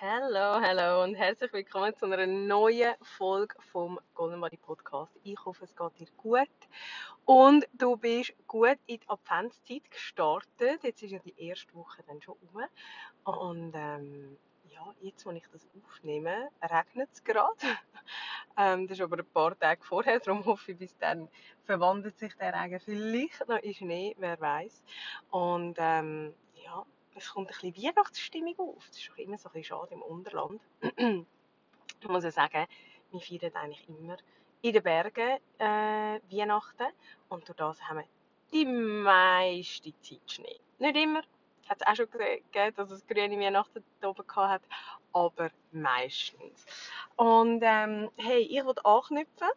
Hallo, hallo und herzlich willkommen zu einer neuen Folge vom Golden Body Podcast. Ich hoffe, es geht dir gut und du bist gut in die Adventszeit gestartet. Jetzt ist ja die erste Woche dann schon um und ähm, ja, jetzt, wo ich das aufnehme, regnet es gerade. ähm, das ist aber ein paar Tage vorher, darum hoffe ich, bis dann verwandelt sich der Regen vielleicht noch in Schnee, wer weiß. Und ähm, ja, es kommt ein bisschen Weihnachtsstimmung auf. Das ist auch immer so ein bisschen schade im Unterland. ich muss ja sagen, wir feiern eigentlich immer in den Bergen äh, Weihnachten und durch das haben wir die meiste Zeit Schnee. Nicht immer, hat es auch schon gegeben, dass es grüne Weihnachten da oben hat, aber meistens. Und ähm, hey, ich wollte anknüpfen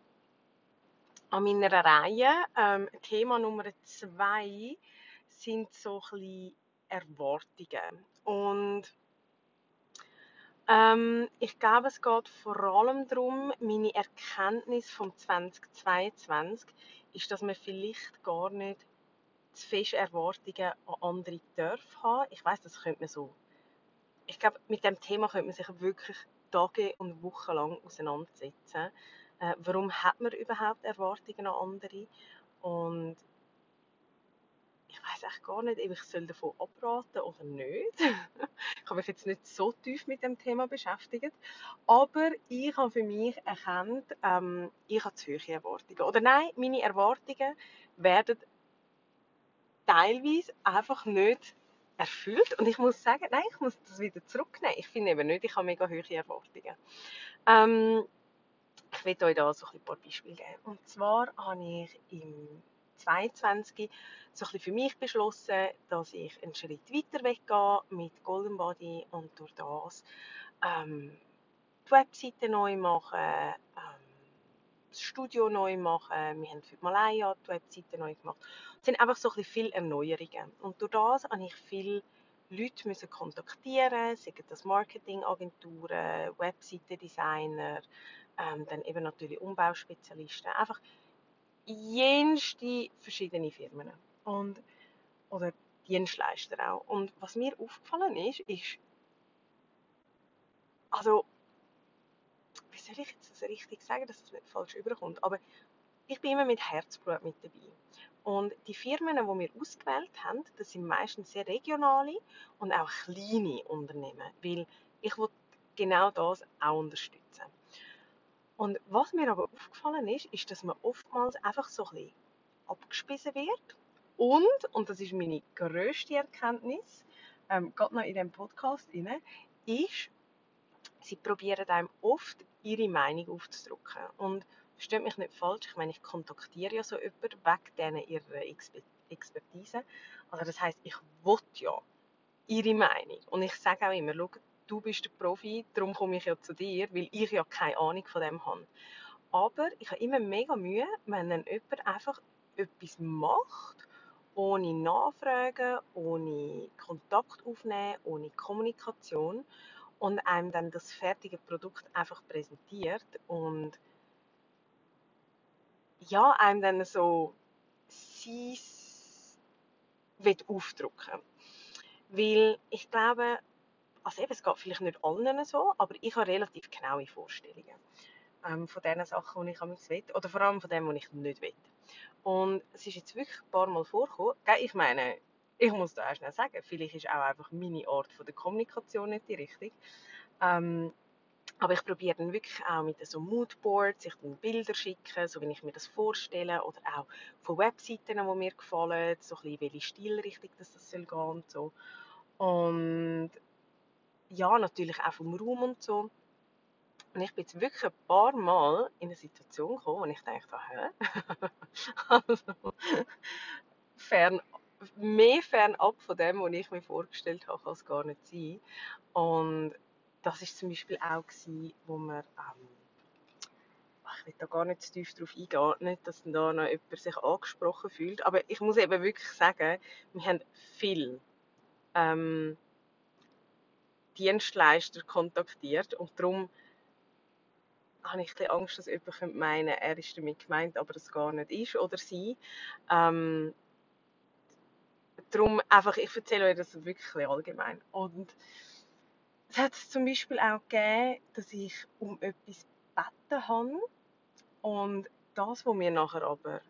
an meiner Reihe. Ähm, Thema Nummer zwei sind so ein bisschen Erwartungen. Und ähm, ich glaube, es geht vor allem darum, meine Erkenntnis vom 2022 ist, dass man vielleicht gar nicht zu fest Erwartungen an andere darf haben. Ich weiß, das könnte man so. Ich glaube, mit dem Thema könnte man sich wirklich Tage und Wochen lang auseinandersetzen. Äh, warum hat man überhaupt Erwartungen an andere? Und ich weiß echt gar nicht, ob ich soll davon abraten oder nicht. ich habe mich jetzt nicht so tief mit dem Thema beschäftigt, aber ich habe für mich erkannt, ähm, ich habe zu hohe Erwartungen. Oder nein, meine Erwartungen werden teilweise einfach nicht erfüllt und ich muss sagen, nein, ich muss das wieder zurücknehmen. Ich finde eben nicht, ich habe mega hohe Erwartungen. Ähm, ich will euch da so ein paar Beispiele geben. Und zwar habe ich im 2022 so ein für mich beschlossen, dass ich einen Schritt weiter weggehe mit Golden Body und durch das ähm, die Webseite neu machen, ähm, das Studio neu machen. Wir haben für die Malaya die Webseite neu gemacht. Es sind einfach so ein viele Erneuerungen. Und durch das habe ich viele Leute müssen kontaktieren, seien das Marketingagenturen, Webseitendesigner, ähm, dann eben natürlich Umbauspezialisten. Einfach jenste verschiedene Firmen und, oder Dienstleister auch. Und was mir aufgefallen ist, ist, also, wie soll ich jetzt das richtig sagen, dass es nicht falsch überkommt, aber ich bin immer mit Herzblut mit dabei. Und die Firmen, die wir ausgewählt haben, das sind meistens sehr regionale und auch kleine Unternehmen, weil ich genau das auch unterstützen. Und was mir aber aufgefallen ist, ist, dass man oftmals einfach so ein bisschen abgespissen wird. Und, und das ist meine grösste Erkenntnis, ähm, gerade noch in diesem Podcast rein, ist, sie probieren einem oft ihre Meinung aufzudrücken. Und versteht mich nicht falsch, ich meine, ich kontaktiere ja so jemanden wegen denen ihrer Expertise. Also das heißt, ich will ja ihre Meinung. Und ich sage auch immer, schaut, du bist der Profi, darum komme ich ja zu dir, weil ich ja keine Ahnung von dem habe. Aber ich habe immer mega Mühe, wenn dann jemand einfach etwas macht, ohne Nachfragen, ohne Kontakt aufnehmen, ohne Kommunikation und einem dann das fertige Produkt einfach präsentiert und ja, einem dann so sein aufdrücken Weil ich glaube, also eben, es geht vielleicht nicht allen so, aber ich habe relativ genaue Vorstellungen ähm, von den Sachen, die ich am will, oder vor allem von dem, was ich nicht will. Und es ist jetzt wirklich ein paar Mal vorgekommen, ich meine, ich muss da auch schnell sagen, vielleicht ist auch einfach meine Art von der Kommunikation nicht die richtige. Ähm, aber ich probiere dann wirklich auch mit so Moodboards, ich dann Bilder schicken, so wie ich mir das vorstelle, oder auch von Webseiten, die mir gefallen, so ein bisschen, welche Stilrichtung das, das soll gehen und so. Und ja, natürlich auch vom Raum und so. Und ich bin jetzt wirklich ein paar Mal in eine Situation gekommen, wo ich dachte, hä? also, fern, mehr fernab von dem, was ich mir vorgestellt habe, kann es gar nicht sein. Und das ist zum Beispiel auch gewesen, wo wir, ähm, ich will da gar nicht zu tief drauf eingehen, nicht, dass da noch jemand sich angesprochen fühlt, aber ich muss eben wirklich sagen, wir haben viel ähm, Dienstleister kontaktiert und darum habe ich ein Angst, dass jemand meinen er ist damit gemeint, aber es gar nicht ist oder sie. Ähm, darum einfach, ich erzähle euch das wirklich allgemein. Und Es hat zum Beispiel auch gegeben, dass ich um etwas gebeten habe und das, was mir nachher aber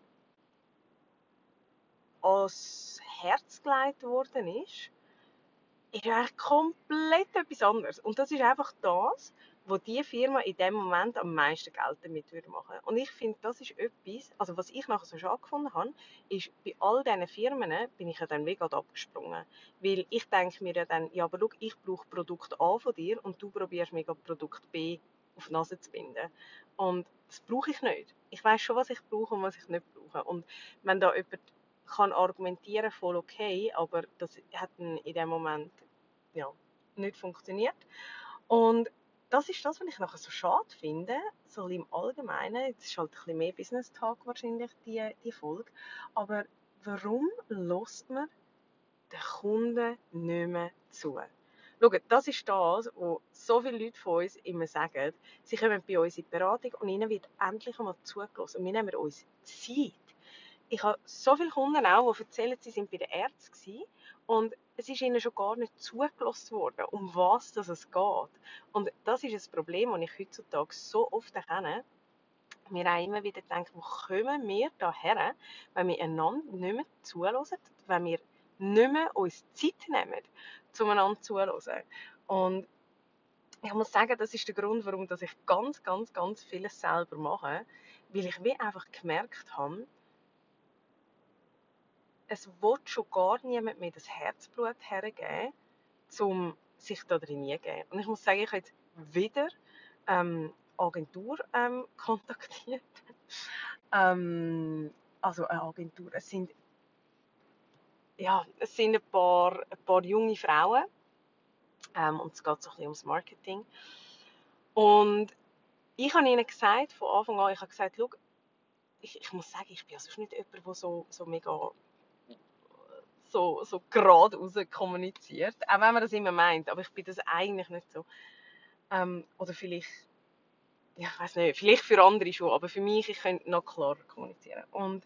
ans Herz gelegt worden ist, ist eigentlich komplett etwas anderes. Und das ist einfach das, wo die Firma in dem Moment am meisten Geld damit würde machen. Und ich finde, das ist etwas, also was ich nachher so schade gefunden habe, ist, bei all diesen Firmen bin ich ja dann mega abgesprungen. Weil ich denke mir ja dann, ja, aber schau, ich brauche Produkt A von dir und du probierst mega Produkt B auf die Nase zu binden. Und das brauche ich nicht. Ich weiß schon, was ich brauche und was ich nicht brauche. Und wenn da jemand kann argumentieren, voll okay, aber das hat in dem Moment ja, nicht funktioniert. Und das ist das, was ich nachher so schade finde, so im Allgemeinen. Jetzt ist halt ein bisschen mehr Business Talk wahrscheinlich, die, die Folge. Aber warum lässt man den Kunden nicht mehr zu? Schaut, das ist das, was so viele Leute von uns immer sagen. Sie kommen bei uns in die Beratung und ihnen wird endlich einmal zugelassen. Und wir nehmen uns Zeit ich habe so viele Kunden auch, die erzählen, sie sind bei den Ärzten und es ist ihnen schon gar nicht zugelassen worden, um was das es geht. Und das ist ein Problem, das ich heutzutage so oft erkenne. Wir auch immer wieder denken, wo kommen wir daher, wenn wir einander nicht mehr zulassen, wenn wir nicht mehr uns Zeit nehmen, um einander zulassen. Und ich muss sagen, das ist der Grund, warum ich ganz, ganz, ganz vieles selber mache, weil ich wie einfach gemerkt habe, es will schon gar niemand mehr das Herzblut hergeben, um sich da drin geben. Und ich muss sagen, ich habe jetzt wieder ähm, Agentur ähm, kontaktiert. ähm, also eine Agentur. Es sind, ja, es sind ein, paar, ein paar junge Frauen. Ähm, und es geht so ein bisschen ums Marketing. Und ich habe ihnen gesagt, von Anfang an, ich habe gesagt, ich, ich muss sagen, ich bin also nicht jemand, der so, so mega so, so geradeaus kommuniziert. Auch wenn man das immer meint, aber ich bin das eigentlich nicht so. Ähm, oder vielleicht, ja, ich weiß nicht, vielleicht für andere schon, aber für mich, ich könnte noch klarer kommunizieren. Und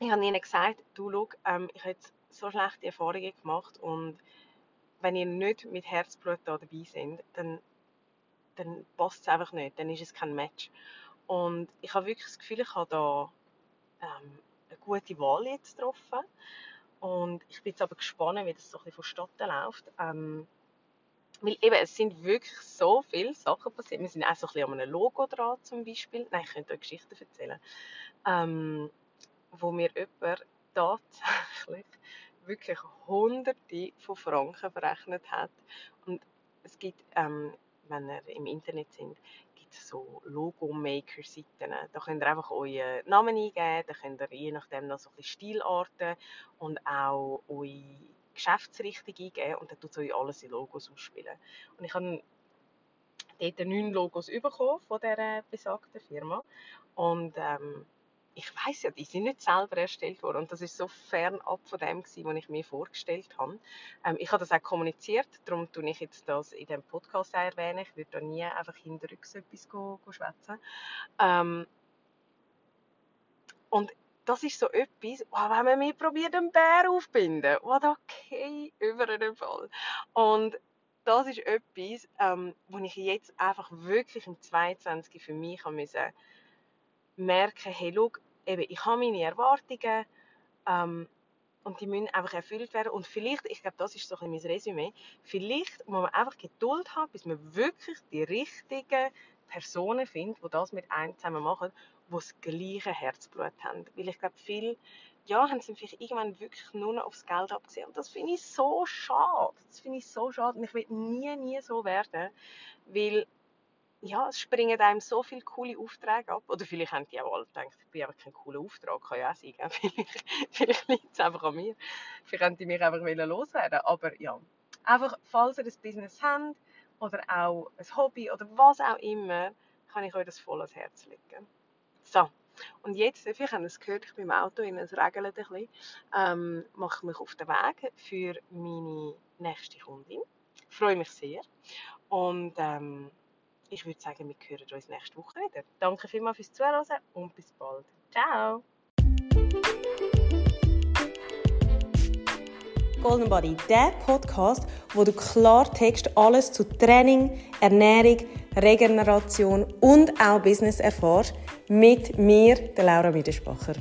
ich habe ihnen gesagt, du, schau, ähm, ich habe jetzt so schlechte Erfahrungen gemacht und wenn ihr nicht mit Herzblut da dabei seid, dann, dann passt es einfach nicht, dann ist es kein Match. Und ich habe wirklich das Gefühl, ich habe da ähm, eine gute Wahl jetzt getroffen. Und ich bin jetzt aber gespannt, wie das so ein bisschen vonstatten läuft. Ähm, weil eben, es sind wirklich so viele Sachen passiert. Wir sind auch so ein bisschen an einem Logo dran zum Beispiel. Nein, ich könnte euch Geschichten erzählen. Ähm, wo mir jemand tatsächlich wirklich hunderte von Franken verrechnet hat. Und es gibt, ähm, wenn ihr im Internet sind, so Logo-Maker-Seiten. Da könnt ihr einfach euren Namen eingeben, da könnt ihr je nachdem noch so ein bisschen Stilarten und auch eure Geschäftsrichtung eingeben und dann tut es euch alles in Logos ausspielen. Und ich habe dort neun Logos bekommen von dieser besagten Firma und ähm, ich weiß ja, die sind nicht selber erstellt worden und das ist so fernab von dem was ich mir vorgestellt habe. Ähm, ich habe das auch kommuniziert, darum tue ich jetzt das in dem Podcast erwähnen. Ich würde da nie einfach hinterrücks etwas schwätzen. Ähm, und das ist so etwas, oh, wenn man mir probiert, einen Bär aufzubinden, da okay über den Fall. Und das ist etwas, ähm, wo ich jetzt einfach wirklich im 22 für mich haben müssen merken, hey, schau, eben, ich habe meine Erwartungen ähm, und die müssen einfach erfüllt werden. Und vielleicht, ich glaube, das ist so ein mein Resümee, vielleicht muss man einfach Geduld haben, bis man wirklich die richtigen Personen findet, die das mit einem zusammen machen, die das gleiche Herzblut haben. Weil ich glaube, viele ja, haben sie vielleicht irgendwann wirklich nur noch aufs Geld abgesehen. Und das finde ich so schade. Das finde ich so schade. Und ich will nie, nie so werden. Weil ja, es springen einem so viele coole Aufträge ab. Oder vielleicht haben die auch alle gedacht, ich bin einfach kein cooler Auftrag, kann ja auch sein. Vielleicht, vielleicht liegt es einfach an mir. Vielleicht haben die mich einfach loswerden Aber ja, einfach, falls ihr ein Business habt oder auch ein Hobby oder was auch immer, kann ich euch das voll ans Herz legen. So, und jetzt, habt ihr es gehört, ich bin im Auto, es regelt ein bisschen, ähm, mache ich mich auf den Weg für meine nächste Kundin. Ich freue mich sehr. Und ähm, ich würde sagen, wir hören uns nächste Woche wieder. Danke vielmals fürs Zuhören und bis bald. Ciao! Golden Body, der Podcast, wo du klar Text alles zu Training, Ernährung, Regeneration und auch Business erfährst, mit mir, der Laura Miedespacher.